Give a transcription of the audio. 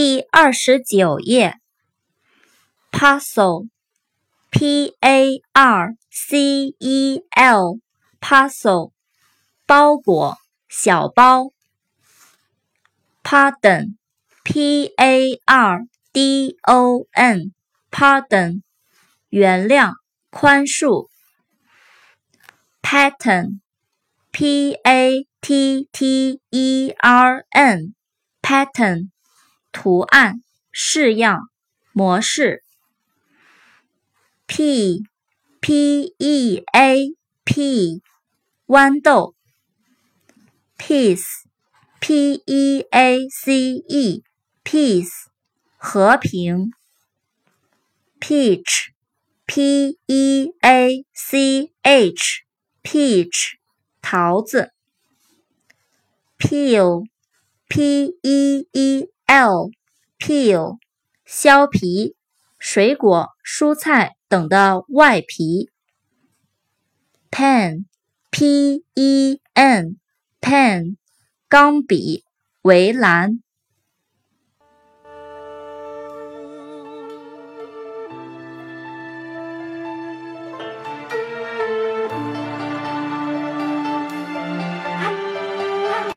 第二十九页，parcel，p a r c e l，parcel，包裹，小包。pardon，p a r d o n，pardon，原谅，宽恕。pattern，p a t t e r n，pattern。图案、式样、模式。p p e a p 豌豆。peace p e a c e peace 和平。peach p e a c h peach 桃子。peel p e e l peel，削皮，水果、蔬菜等的外皮。pen，p e n，pen，钢笔，围栏。